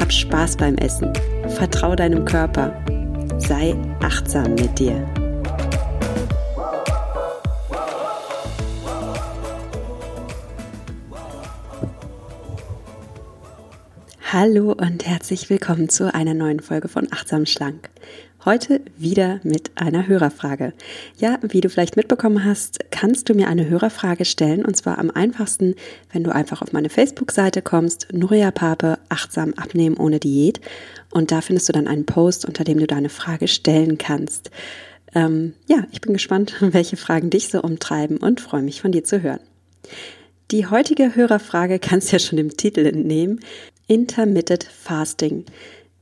Hab Spaß beim Essen. Vertrau deinem Körper. Sei achtsam mit dir. Hallo und herzlich willkommen zu einer neuen Folge von Achtsam Schlank. Heute wieder mit einer Hörerfrage. Ja, wie du vielleicht mitbekommen hast, kannst du mir eine Hörerfrage stellen und zwar am einfachsten, wenn du einfach auf meine Facebook-Seite kommst, Nuria Pape, achtsam abnehmen ohne Diät und da findest du dann einen Post, unter dem du deine Frage stellen kannst. Ähm, ja, ich bin gespannt, welche Fragen dich so umtreiben und freue mich von dir zu hören. Die heutige Hörerfrage kannst du ja schon dem Titel entnehmen. Intermittent Fasting.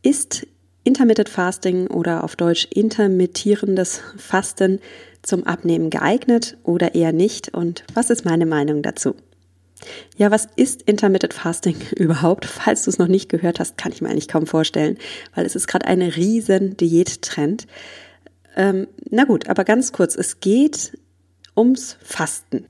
Ist Intermittent Fasting oder auf Deutsch intermittierendes Fasten zum Abnehmen geeignet oder eher nicht? Und was ist meine Meinung dazu? Ja, was ist Intermittent Fasting überhaupt? Falls du es noch nicht gehört hast, kann ich mir eigentlich kaum vorstellen, weil es ist gerade ein riesen Diättrend. Ähm, na gut, aber ganz kurz, es geht ums Fasten.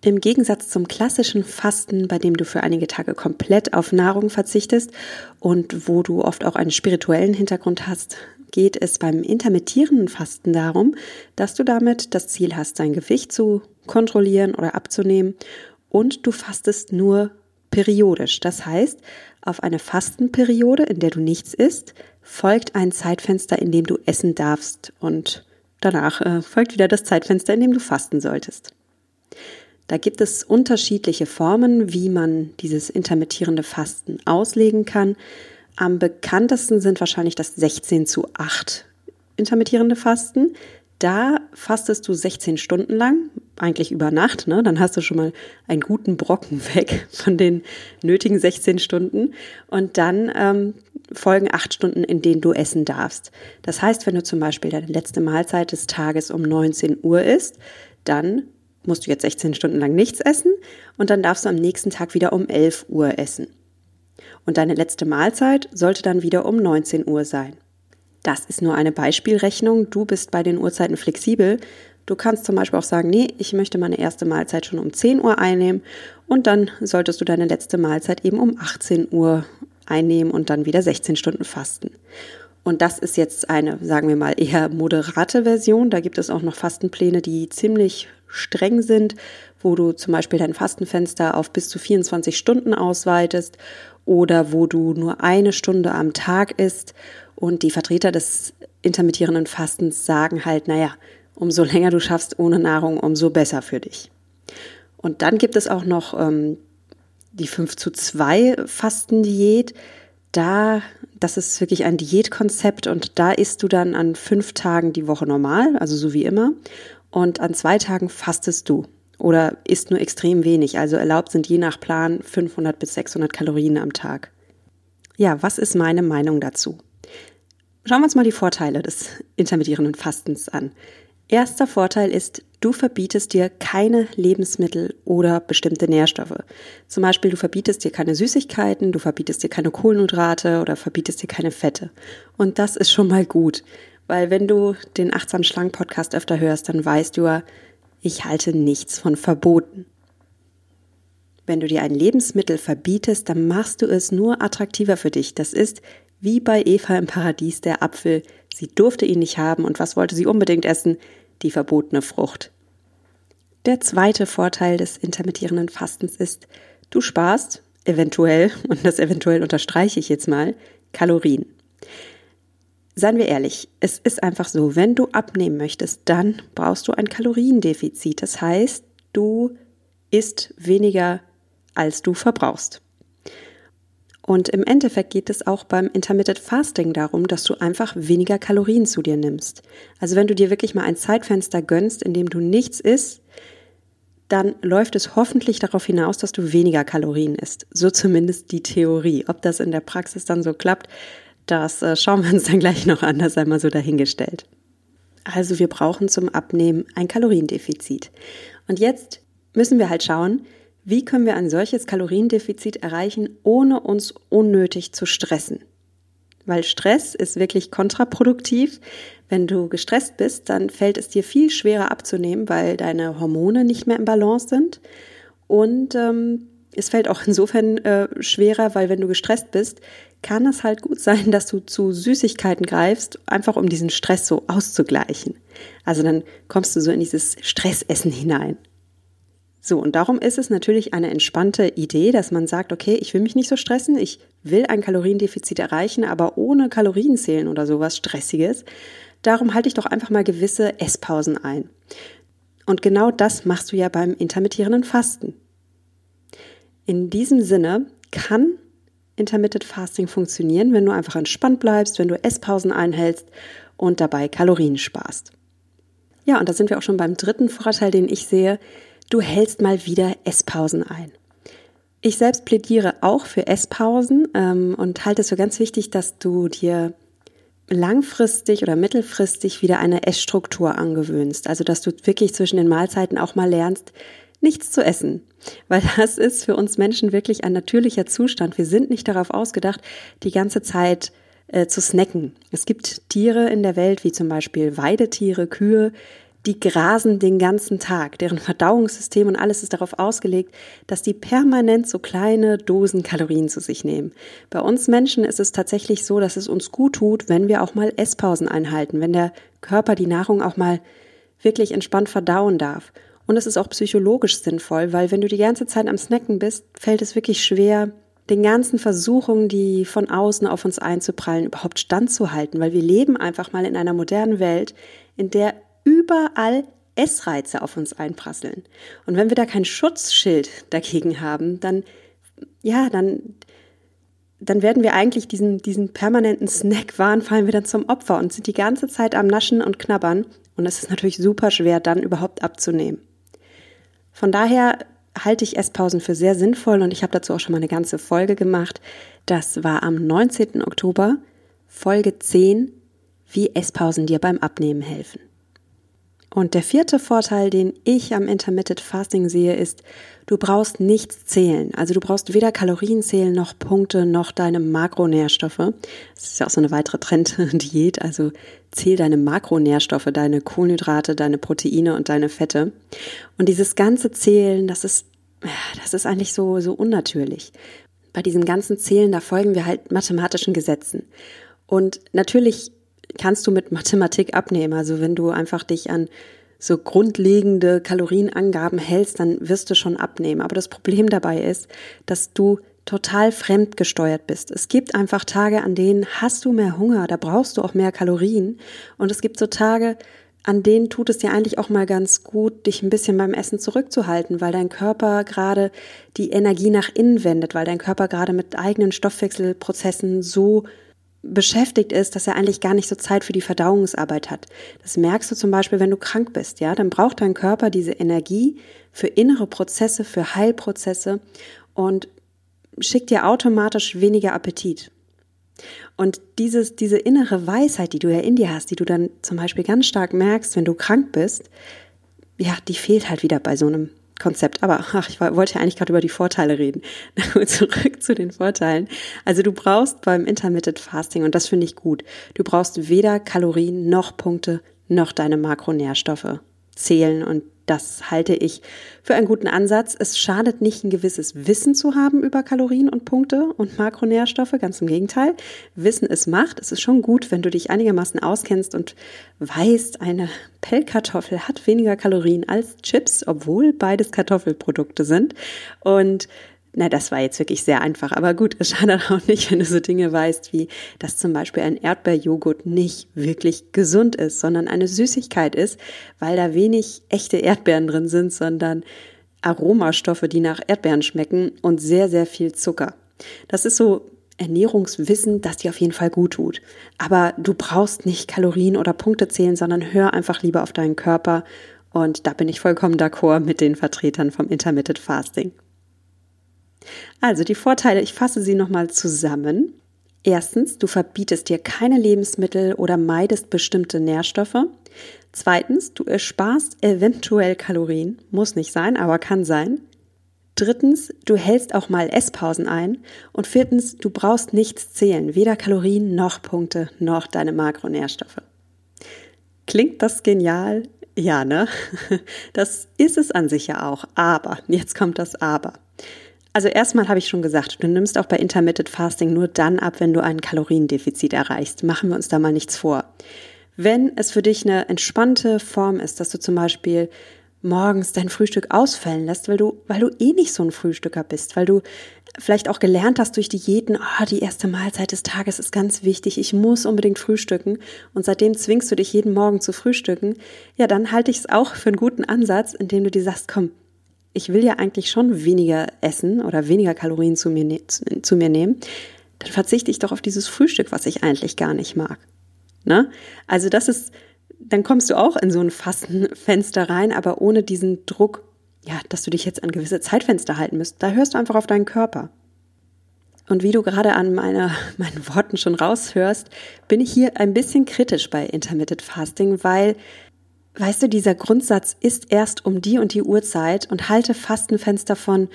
Im Gegensatz zum klassischen Fasten, bei dem du für einige Tage komplett auf Nahrung verzichtest und wo du oft auch einen spirituellen Hintergrund hast, geht es beim intermittierenden Fasten darum, dass du damit das Ziel hast, dein Gewicht zu kontrollieren oder abzunehmen und du fastest nur periodisch. Das heißt, auf eine Fastenperiode, in der du nichts isst, folgt ein Zeitfenster, in dem du essen darfst und danach äh, folgt wieder das Zeitfenster, in dem du fasten solltest. Da gibt es unterschiedliche Formen, wie man dieses intermittierende Fasten auslegen kann. Am bekanntesten sind wahrscheinlich das 16 zu 8 intermittierende Fasten. Da fastest du 16 Stunden lang, eigentlich über Nacht, ne? dann hast du schon mal einen guten Brocken weg von den nötigen 16 Stunden. Und dann ähm, folgen acht Stunden, in denen du essen darfst. Das heißt, wenn du zum Beispiel deine letzte Mahlzeit des Tages um 19 Uhr isst, dann musst du jetzt 16 Stunden lang nichts essen und dann darfst du am nächsten Tag wieder um 11 Uhr essen. Und deine letzte Mahlzeit sollte dann wieder um 19 Uhr sein. Das ist nur eine Beispielrechnung. Du bist bei den Uhrzeiten flexibel. Du kannst zum Beispiel auch sagen, nee, ich möchte meine erste Mahlzeit schon um 10 Uhr einnehmen und dann solltest du deine letzte Mahlzeit eben um 18 Uhr einnehmen und dann wieder 16 Stunden fasten. Und das ist jetzt eine, sagen wir mal, eher moderate Version. Da gibt es auch noch Fastenpläne, die ziemlich streng sind, wo du zum Beispiel dein Fastenfenster auf bis zu 24 Stunden ausweitest oder wo du nur eine Stunde am Tag isst. Und die Vertreter des intermittierenden Fastens sagen halt, naja, umso länger du schaffst ohne Nahrung, umso besser für dich. Und dann gibt es auch noch ähm, die 5 zu 2 Fastendiät. Da, das ist wirklich ein Diätkonzept und da isst du dann an fünf Tagen die Woche normal, also so wie immer und an zwei Tagen fastest du oder isst nur extrem wenig. Also erlaubt sind je nach Plan 500 bis 600 Kalorien am Tag. Ja, was ist meine Meinung dazu? Schauen wir uns mal die Vorteile des intermittierenden Fastens an. Erster Vorteil ist, du verbietest dir keine Lebensmittel oder bestimmte Nährstoffe. Zum Beispiel, du verbietest dir keine Süßigkeiten, du verbietest dir keine Kohlenhydrate oder verbietest dir keine Fette. Und das ist schon mal gut, weil wenn du den Achtsam Schlank Podcast öfter hörst, dann weißt du ja, ich halte nichts von Verboten. Wenn du dir ein Lebensmittel verbietest, dann machst du es nur attraktiver für dich. Das ist wie bei Eva im Paradies der Apfel. Sie durfte ihn nicht haben und was wollte sie unbedingt essen? Die verbotene Frucht. Der zweite Vorteil des intermittierenden Fastens ist, du sparst eventuell, und das eventuell unterstreiche ich jetzt mal, Kalorien. Seien wir ehrlich, es ist einfach so, wenn du abnehmen möchtest, dann brauchst du ein Kaloriendefizit. Das heißt, du isst weniger, als du verbrauchst. Und im Endeffekt geht es auch beim Intermittent Fasting darum, dass du einfach weniger Kalorien zu dir nimmst. Also wenn du dir wirklich mal ein Zeitfenster gönnst, in dem du nichts isst, dann läuft es hoffentlich darauf hinaus, dass du weniger Kalorien isst. So zumindest die Theorie. Ob das in der Praxis dann so klappt, Das äh, schauen wir uns dann gleich noch an, das einmal so dahingestellt. Also wir brauchen zum Abnehmen ein Kaloriendefizit. Und jetzt müssen wir halt schauen, wie können wir ein solches Kaloriendefizit erreichen, ohne uns unnötig zu stressen. Weil Stress ist wirklich kontraproduktiv. Wenn du gestresst bist, dann fällt es dir viel schwerer abzunehmen, weil deine Hormone nicht mehr im Balance sind. Und ähm, es fällt auch insofern äh, schwerer, weil wenn du gestresst bist, kann es halt gut sein, dass du zu Süßigkeiten greifst, einfach um diesen Stress so auszugleichen. Also dann kommst du so in dieses Stressessen hinein. So, und darum ist es natürlich eine entspannte Idee, dass man sagt, okay, ich will mich nicht so stressen, ich will ein Kaloriendefizit erreichen, aber ohne Kalorienzählen oder sowas Stressiges. Darum halte ich doch einfach mal gewisse Esspausen ein. Und genau das machst du ja beim intermittierenden Fasten. In diesem Sinne kann Intermittent Fasting funktionieren, wenn du einfach entspannt bleibst, wenn du Esspausen einhältst und dabei Kalorien sparst. Ja, und da sind wir auch schon beim dritten Vorteil, den ich sehe. Du hältst mal wieder Esspausen ein. Ich selbst plädiere auch für Esspausen ähm, und halte es für ganz wichtig, dass du dir langfristig oder mittelfristig wieder eine Essstruktur angewöhnst. Also, dass du wirklich zwischen den Mahlzeiten auch mal lernst, nichts zu essen. Weil das ist für uns Menschen wirklich ein natürlicher Zustand. Wir sind nicht darauf ausgedacht, die ganze Zeit äh, zu snacken. Es gibt Tiere in der Welt, wie zum Beispiel Weidetiere, Kühe, die grasen den ganzen Tag. Deren Verdauungssystem und alles ist darauf ausgelegt, dass die permanent so kleine Dosen Kalorien zu sich nehmen. Bei uns Menschen ist es tatsächlich so, dass es uns gut tut, wenn wir auch mal Esspausen einhalten, wenn der Körper die Nahrung auch mal wirklich entspannt verdauen darf. Und es ist auch psychologisch sinnvoll, weil wenn du die ganze Zeit am Snacken bist, fällt es wirklich schwer, den ganzen Versuchungen, die von außen auf uns einzuprallen, überhaupt standzuhalten, weil wir leben einfach mal in einer modernen Welt, in der überall Essreize auf uns einprasseln. Und wenn wir da kein Schutzschild dagegen haben, dann, ja, dann, dann werden wir eigentlich diesen, diesen permanenten Snackwahn fallen wir dann zum Opfer und sind die ganze Zeit am Naschen und Knabbern. Und es ist natürlich super schwer, dann überhaupt abzunehmen. Von daher halte ich Esspausen für sehr sinnvoll und ich habe dazu auch schon mal eine ganze Folge gemacht. Das war am 19. Oktober, Folge 10, wie Esspausen dir beim Abnehmen helfen. Und der vierte Vorteil, den ich am Intermittent Fasting sehe, ist, du brauchst nichts zählen. Also du brauchst weder Kalorien zählen noch Punkte noch deine Makronährstoffe. Das ist ja auch so eine weitere Trenddiät. Also zähl deine Makronährstoffe, deine Kohlenhydrate, deine Proteine und deine Fette. Und dieses ganze Zählen, das ist, das ist eigentlich so, so unnatürlich. Bei diesem ganzen Zählen, da folgen wir halt mathematischen Gesetzen. Und natürlich kannst du mit Mathematik abnehmen. Also wenn du einfach dich an so grundlegende Kalorienangaben hältst, dann wirst du schon abnehmen. Aber das Problem dabei ist, dass du total fremdgesteuert bist. Es gibt einfach Tage, an denen hast du mehr Hunger, da brauchst du auch mehr Kalorien. Und es gibt so Tage, an denen tut es dir eigentlich auch mal ganz gut, dich ein bisschen beim Essen zurückzuhalten, weil dein Körper gerade die Energie nach innen wendet, weil dein Körper gerade mit eigenen Stoffwechselprozessen so beschäftigt ist, dass er eigentlich gar nicht so Zeit für die Verdauungsarbeit hat. Das merkst du zum Beispiel, wenn du krank bist, ja, dann braucht dein Körper diese Energie für innere Prozesse, für Heilprozesse und schickt dir automatisch weniger Appetit. Und dieses, diese innere Weisheit, die du ja in dir hast, die du dann zum Beispiel ganz stark merkst, wenn du krank bist, ja, die fehlt halt wieder bei so einem Konzept. Aber ach, ich wollte ja eigentlich gerade über die Vorteile reden. Zurück zu den Vorteilen. Also du brauchst beim Intermittent Fasting, und das finde ich gut, du brauchst weder Kalorien noch Punkte noch deine Makronährstoffe zählen. Und das halte ich für einen guten Ansatz. Es schadet nicht, ein gewisses Wissen zu haben über Kalorien und Punkte und Makronährstoffe. Ganz im Gegenteil. Wissen ist Macht. Es ist schon gut, wenn du dich einigermaßen auskennst und weißt, eine Pellkartoffel hat weniger Kalorien als Chips, obwohl beides Kartoffelprodukte sind. Und na, das war jetzt wirklich sehr einfach. Aber gut, es schadet auch nicht, wenn du so Dinge weißt, wie dass zum Beispiel ein Erdbeerjoghurt nicht wirklich gesund ist, sondern eine Süßigkeit ist, weil da wenig echte Erdbeeren drin sind, sondern Aromastoffe, die nach Erdbeeren schmecken und sehr, sehr viel Zucker. Das ist so Ernährungswissen, das dir auf jeden Fall gut tut. Aber du brauchst nicht Kalorien oder Punkte zählen, sondern hör einfach lieber auf deinen Körper. Und da bin ich vollkommen d'accord mit den Vertretern vom Intermittent Fasting. Also die Vorteile, ich fasse sie nochmal zusammen. Erstens, du verbietest dir keine Lebensmittel oder meidest bestimmte Nährstoffe. Zweitens, du ersparst eventuell Kalorien, muss nicht sein, aber kann sein. Drittens, du hältst auch mal Esspausen ein. Und viertens, du brauchst nichts zählen, weder Kalorien noch Punkte noch deine Makronährstoffe. Klingt das genial? Ja, ne? Das ist es an sich ja auch. Aber, jetzt kommt das Aber. Also erstmal habe ich schon gesagt, du nimmst auch bei Intermittent Fasting nur dann ab, wenn du ein Kaloriendefizit erreichst. Machen wir uns da mal nichts vor. Wenn es für dich eine entspannte Form ist, dass du zum Beispiel morgens dein Frühstück ausfallen lässt, weil du, weil du eh nicht so ein Frühstücker bist, weil du vielleicht auch gelernt hast durch Diäten, oh, die erste Mahlzeit des Tages ist ganz wichtig, ich muss unbedingt frühstücken und seitdem zwingst du dich jeden Morgen zu frühstücken, ja, dann halte ich es auch für einen guten Ansatz, indem du dir sagst, komm, ich will ja eigentlich schon weniger essen oder weniger Kalorien zu mir, ne zu, mir nehmen, dann verzichte ich doch auf dieses Frühstück, was ich eigentlich gar nicht mag. Ne? Also das ist dann kommst du auch in so ein Fastenfenster rein, aber ohne diesen Druck, ja, dass du dich jetzt an gewisse Zeitfenster halten müsst. Da hörst du einfach auf deinen Körper. Und wie du gerade an meine, meinen Worten schon raushörst, bin ich hier ein bisschen kritisch bei Intermittent Fasting, weil, weißt du, dieser Grundsatz ist erst um die und die Uhrzeit und halte Fastenfenster von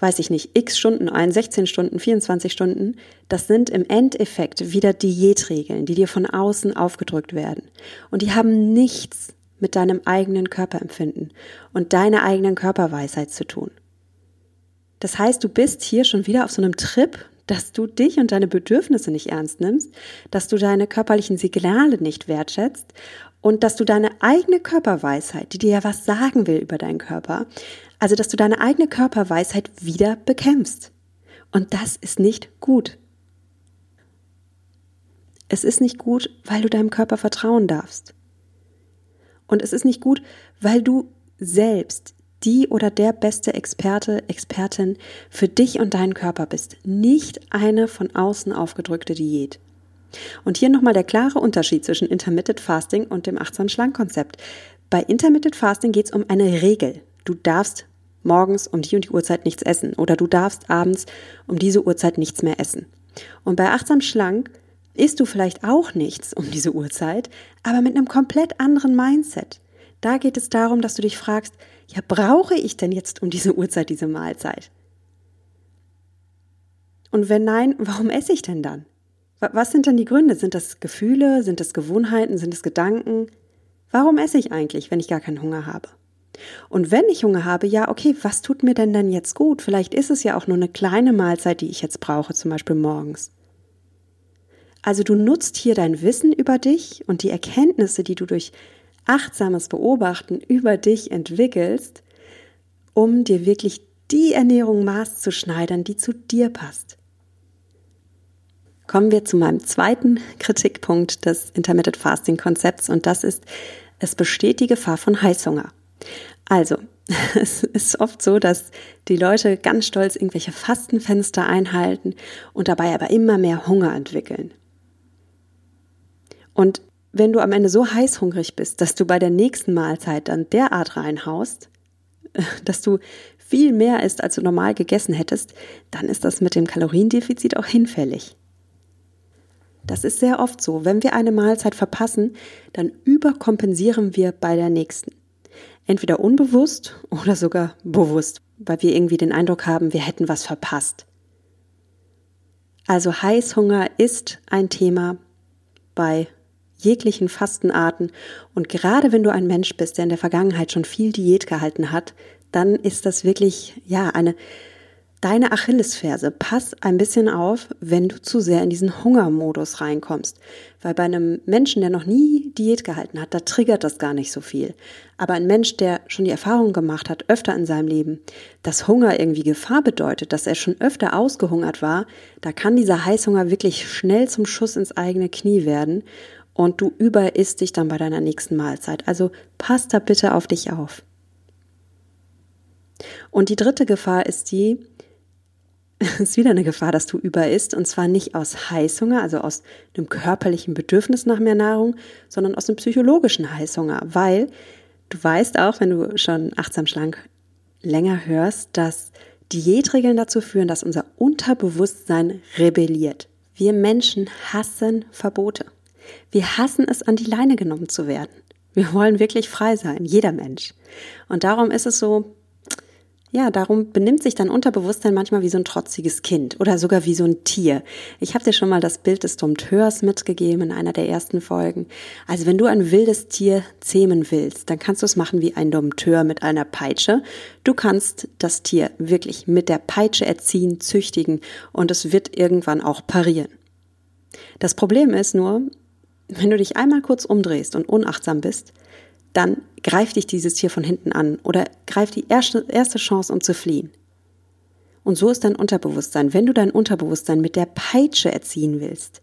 weiß ich nicht, x Stunden ein, 16 Stunden, 24 Stunden, das sind im Endeffekt wieder Diätregeln, die dir von außen aufgedrückt werden. Und die haben nichts mit deinem eigenen Körperempfinden und deiner eigenen Körperweisheit zu tun. Das heißt, du bist hier schon wieder auf so einem Trip, dass du dich und deine Bedürfnisse nicht ernst nimmst, dass du deine körperlichen Signale nicht wertschätzt und dass du deine eigene Körperweisheit, die dir ja was sagen will über deinen Körper, also, dass du deine eigene Körperweisheit wieder bekämpfst. Und das ist nicht gut. Es ist nicht gut, weil du deinem Körper vertrauen darfst. Und es ist nicht gut, weil du selbst die oder der beste Experte, Expertin für dich und deinen Körper bist. Nicht eine von außen aufgedrückte Diät. Und hier nochmal der klare Unterschied zwischen Intermittent Fasting und dem achtsam Schlank Konzept. Bei Intermittent Fasting geht es um eine Regel. Du darfst morgens um die und die Uhrzeit nichts essen oder du darfst abends um diese Uhrzeit nichts mehr essen. Und bei achtsam schlank isst du vielleicht auch nichts um diese Uhrzeit, aber mit einem komplett anderen Mindset. Da geht es darum, dass du dich fragst, ja, brauche ich denn jetzt um diese Uhrzeit diese Mahlzeit? Und wenn nein, warum esse ich denn dann? Was sind denn die Gründe? Sind das Gefühle? Sind das Gewohnheiten? Sind es Gedanken? Warum esse ich eigentlich, wenn ich gar keinen Hunger habe? Und wenn ich Hunger habe, ja, okay, was tut mir denn dann jetzt gut? Vielleicht ist es ja auch nur eine kleine Mahlzeit, die ich jetzt brauche, zum Beispiel morgens. Also du nutzt hier dein Wissen über dich und die Erkenntnisse, die du durch achtsames Beobachten über dich entwickelst, um dir wirklich die Ernährung maßzuschneidern, die zu dir passt. Kommen wir zu meinem zweiten Kritikpunkt des Intermittent Fasting Konzepts und das ist, es besteht die Gefahr von Heißhunger. Also, es ist oft so, dass die Leute ganz stolz irgendwelche Fastenfenster einhalten und dabei aber immer mehr Hunger entwickeln. Und wenn du am Ende so heißhungrig bist, dass du bei der nächsten Mahlzeit dann derart reinhaust, dass du viel mehr isst, als du normal gegessen hättest, dann ist das mit dem Kaloriendefizit auch hinfällig. Das ist sehr oft so. Wenn wir eine Mahlzeit verpassen, dann überkompensieren wir bei der nächsten. Entweder unbewusst oder sogar bewusst, weil wir irgendwie den Eindruck haben, wir hätten was verpasst. Also Heißhunger ist ein Thema bei jeglichen Fastenarten und gerade wenn du ein Mensch bist, der in der Vergangenheit schon viel Diät gehalten hat, dann ist das wirklich ja eine deine Achillesferse. Pass ein bisschen auf, wenn du zu sehr in diesen Hungermodus reinkommst. Weil bei einem Menschen, der noch nie Diät gehalten hat, da triggert das gar nicht so viel. Aber ein Mensch, der schon die Erfahrung gemacht hat, öfter in seinem Leben, dass Hunger irgendwie Gefahr bedeutet, dass er schon öfter ausgehungert war, da kann dieser Heißhunger wirklich schnell zum Schuss ins eigene Knie werden und du überisst dich dann bei deiner nächsten Mahlzeit. Also pass da bitte auf dich auf. Und die dritte Gefahr ist die, ist wieder eine Gefahr, dass du über isst und zwar nicht aus Heißhunger, also aus einem körperlichen Bedürfnis nach mehr Nahrung, sondern aus einem psychologischen Heißhunger, weil du weißt auch, wenn du schon achtsam schlank länger hörst, dass Diätregeln dazu führen, dass unser Unterbewusstsein rebelliert. Wir Menschen hassen Verbote. Wir hassen es, an die Leine genommen zu werden. Wir wollen wirklich frei sein, jeder Mensch. Und darum ist es so, ja, darum benimmt sich dein Unterbewusstsein manchmal wie so ein trotziges Kind oder sogar wie so ein Tier. Ich habe dir schon mal das Bild des Dompteurs mitgegeben in einer der ersten Folgen. Also wenn du ein wildes Tier zähmen willst, dann kannst du es machen wie ein Dompteur mit einer Peitsche. Du kannst das Tier wirklich mit der Peitsche erziehen, züchtigen und es wird irgendwann auch parieren. Das Problem ist nur, wenn du dich einmal kurz umdrehst und unachtsam bist, dann greift dich dieses Tier von hinten an oder greift die erste, erste Chance, um zu fliehen. Und so ist dein Unterbewusstsein. Wenn du dein Unterbewusstsein mit der Peitsche erziehen willst,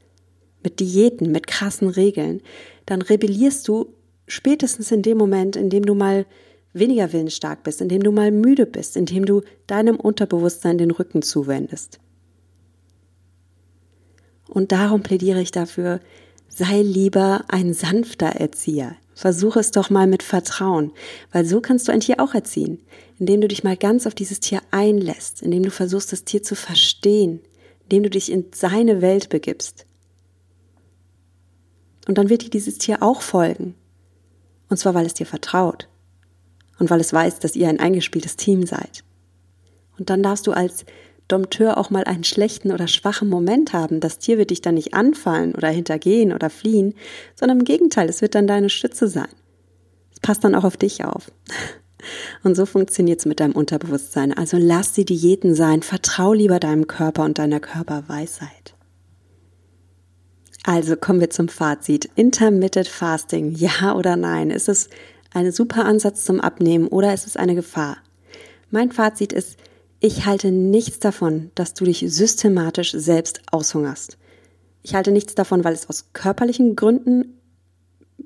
mit Diäten, mit krassen Regeln, dann rebellierst du spätestens in dem Moment, in dem du mal weniger willensstark bist, in dem du mal müde bist, in dem du deinem Unterbewusstsein den Rücken zuwendest. Und darum plädiere ich dafür, sei lieber ein sanfter Erzieher. Versuche es doch mal mit Vertrauen, weil so kannst du ein Tier auch erziehen, indem du dich mal ganz auf dieses Tier einlässt, indem du versuchst, das Tier zu verstehen, indem du dich in seine Welt begibst. Und dann wird dir dieses Tier auch folgen. Und zwar, weil es dir vertraut und weil es weiß, dass ihr ein eingespieltes Team seid. Und dann darfst du als Dompteur auch mal einen schlechten oder schwachen Moment haben. Das Tier wird dich dann nicht anfallen oder hintergehen oder fliehen, sondern im Gegenteil, es wird dann deine Stütze sein. Es passt dann auch auf dich auf. Und so funktioniert es mit deinem Unterbewusstsein. Also lass die Diäten sein, vertrau lieber deinem Körper und deiner Körperweisheit. Also kommen wir zum Fazit. Intermittent Fasting, ja oder nein? Ist es ein super Ansatz zum Abnehmen oder ist es eine Gefahr? Mein Fazit ist, ich halte nichts davon, dass du dich systematisch selbst aushungerst. Ich halte nichts davon, weil es aus körperlichen Gründen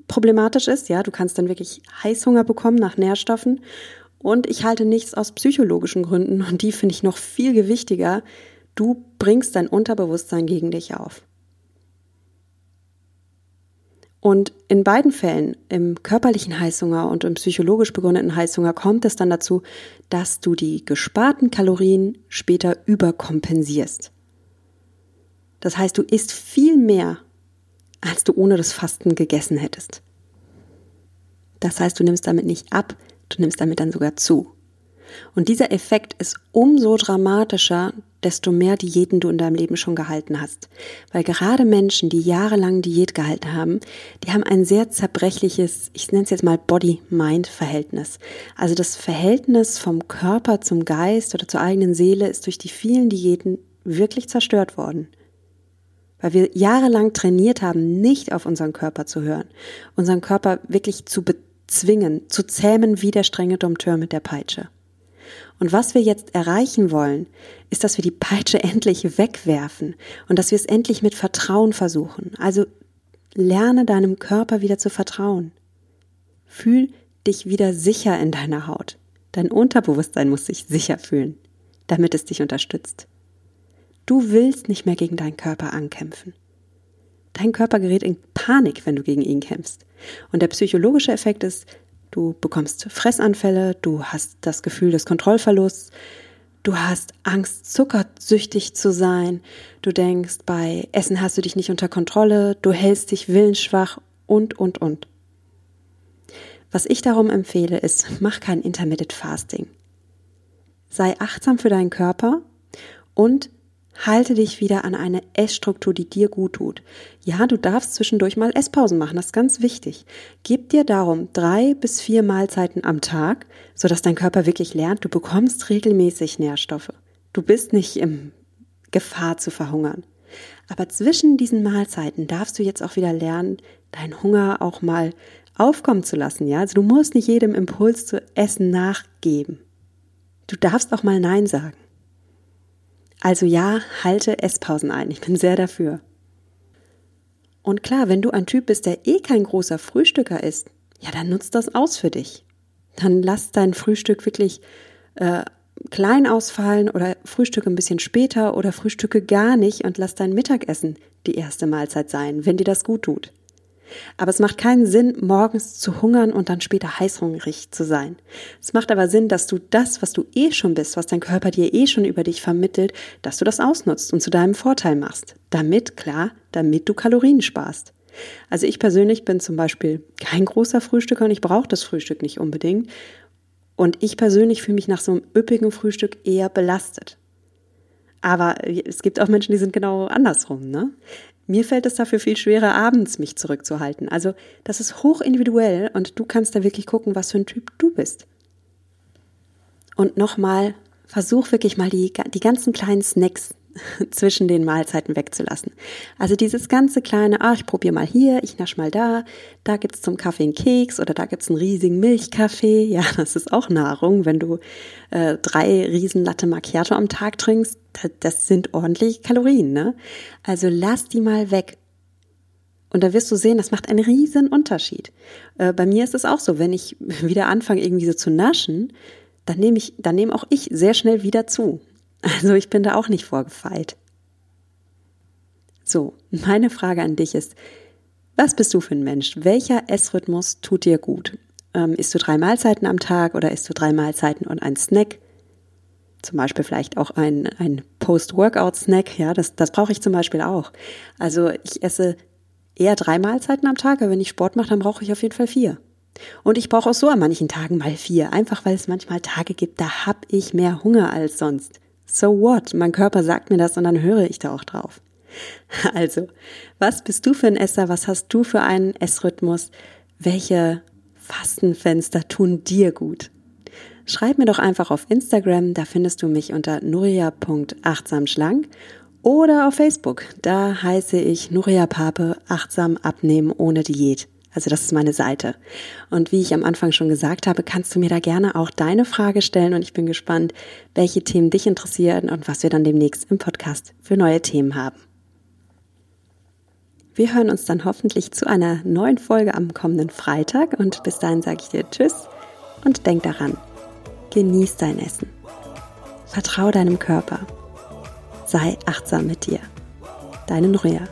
problematisch ist. Ja, du kannst dann wirklich Heißhunger bekommen nach Nährstoffen. Und ich halte nichts aus psychologischen Gründen. Und die finde ich noch viel gewichtiger. Du bringst dein Unterbewusstsein gegen dich auf. Und in beiden Fällen, im körperlichen Heißhunger und im psychologisch begründeten Heißhunger, kommt es dann dazu, dass du die gesparten Kalorien später überkompensierst. Das heißt, du isst viel mehr, als du ohne das Fasten gegessen hättest. Das heißt, du nimmst damit nicht ab, du nimmst damit dann sogar zu. Und dieser Effekt ist umso dramatischer, desto mehr Diäten du in deinem Leben schon gehalten hast. Weil gerade Menschen, die jahrelang Diät gehalten haben, die haben ein sehr zerbrechliches, ich nenne es jetzt mal Body-Mind-Verhältnis. Also das Verhältnis vom Körper zum Geist oder zur eigenen Seele ist durch die vielen Diäten wirklich zerstört worden. Weil wir jahrelang trainiert haben, nicht auf unseren Körper zu hören, unseren Körper wirklich zu bezwingen, zu zähmen wie der strenge Dompteur mit der Peitsche. Und was wir jetzt erreichen wollen, ist, dass wir die Peitsche endlich wegwerfen und dass wir es endlich mit Vertrauen versuchen. Also lerne deinem Körper wieder zu vertrauen. Fühl dich wieder sicher in deiner Haut. Dein Unterbewusstsein muss sich sicher fühlen, damit es dich unterstützt. Du willst nicht mehr gegen deinen Körper ankämpfen. Dein Körper gerät in Panik, wenn du gegen ihn kämpfst. Und der psychologische Effekt ist, Du bekommst Fressanfälle, du hast das Gefühl des Kontrollverlusts, du hast Angst, zuckersüchtig zu sein, du denkst, bei Essen hast du dich nicht unter Kontrolle, du hältst dich willensschwach und, und, und. Was ich darum empfehle, ist, mach kein Intermittent Fasting. Sei achtsam für deinen Körper und Halte dich wieder an eine Essstruktur, die dir gut tut. Ja, du darfst zwischendurch mal Esspausen machen, das ist ganz wichtig. Gib dir darum drei bis vier Mahlzeiten am Tag, sodass dein Körper wirklich lernt, du bekommst regelmäßig Nährstoffe. Du bist nicht in Gefahr zu verhungern. Aber zwischen diesen Mahlzeiten darfst du jetzt auch wieder lernen, deinen Hunger auch mal aufkommen zu lassen, ja? Also du musst nicht jedem Impuls zu essen nachgeben. Du darfst auch mal Nein sagen. Also ja, halte Esspausen ein. Ich bin sehr dafür. Und klar, wenn du ein Typ bist, der eh kein großer Frühstücker ist, ja, dann nutzt das aus für dich. Dann lass dein Frühstück wirklich äh, klein ausfallen oder Frühstücke ein bisschen später oder Frühstücke gar nicht und lass dein Mittagessen die erste Mahlzeit sein, wenn dir das gut tut. Aber es macht keinen Sinn, morgens zu hungern und dann später heißhungrig zu sein. Es macht aber Sinn, dass du das, was du eh schon bist, was dein Körper dir eh schon über dich vermittelt, dass du das ausnutzt und zu deinem Vorteil machst. Damit, klar, damit du Kalorien sparst. Also ich persönlich bin zum Beispiel kein großer Frühstücker und ich brauche das Frühstück nicht unbedingt. Und ich persönlich fühle mich nach so einem üppigen Frühstück eher belastet. Aber es gibt auch Menschen, die sind genau andersrum. Ne? Mir fällt es dafür viel schwerer, abends mich zurückzuhalten. Also das ist hoch individuell und du kannst da wirklich gucken, was für ein Typ du bist. Und nochmal, versuch wirklich mal die, die ganzen kleinen Snacks zwischen den Mahlzeiten wegzulassen. Also dieses ganze kleine, ah, ich probiere mal hier, ich nasch mal da, da gibt's zum Kaffee einen Keks oder da gibt's einen riesigen Milchkaffee. Ja, das ist auch Nahrung. Wenn du äh, drei riesen Latte Macchiato am Tag trinkst, das sind ordentlich Kalorien, ne? Also lass die mal weg. Und da wirst du sehen, das macht einen riesen Unterschied. Äh, bei mir ist es auch so, wenn ich wieder anfange, irgendwie so zu naschen, dann nehme ich, dann nehme auch ich sehr schnell wieder zu. Also ich bin da auch nicht vorgefeilt. So, meine Frage an dich ist, was bist du für ein Mensch? Welcher Essrhythmus tut dir gut? Ähm, isst du drei Mahlzeiten am Tag oder isst du drei Mahlzeiten und ein Snack? Zum Beispiel vielleicht auch ein, ein Post-Workout-Snack. Ja, das, das brauche ich zum Beispiel auch. Also ich esse eher drei Mahlzeiten am Tag, aber wenn ich Sport mache, dann brauche ich auf jeden Fall vier. Und ich brauche auch so an manchen Tagen mal vier, einfach weil es manchmal Tage gibt, da hab ich mehr Hunger als sonst. So what? Mein Körper sagt mir das und dann höre ich da auch drauf. Also, was bist du für ein Esser? Was hast du für einen Essrhythmus? Welche Fastenfenster tun dir gut? Schreib mir doch einfach auf Instagram, da findest du mich unter nuria.achtsamschlank oder auf Facebook, da heiße ich Nuria Pape, achtsam abnehmen ohne Diät. Also das ist meine Seite. Und wie ich am Anfang schon gesagt habe, kannst du mir da gerne auch deine Frage stellen und ich bin gespannt, welche Themen dich interessieren und was wir dann demnächst im Podcast für neue Themen haben. Wir hören uns dann hoffentlich zu einer neuen Folge am kommenden Freitag und bis dahin sage ich dir Tschüss und denk daran, genieß dein Essen. Vertrau deinem Körper. Sei achtsam mit dir. Deine Nuria.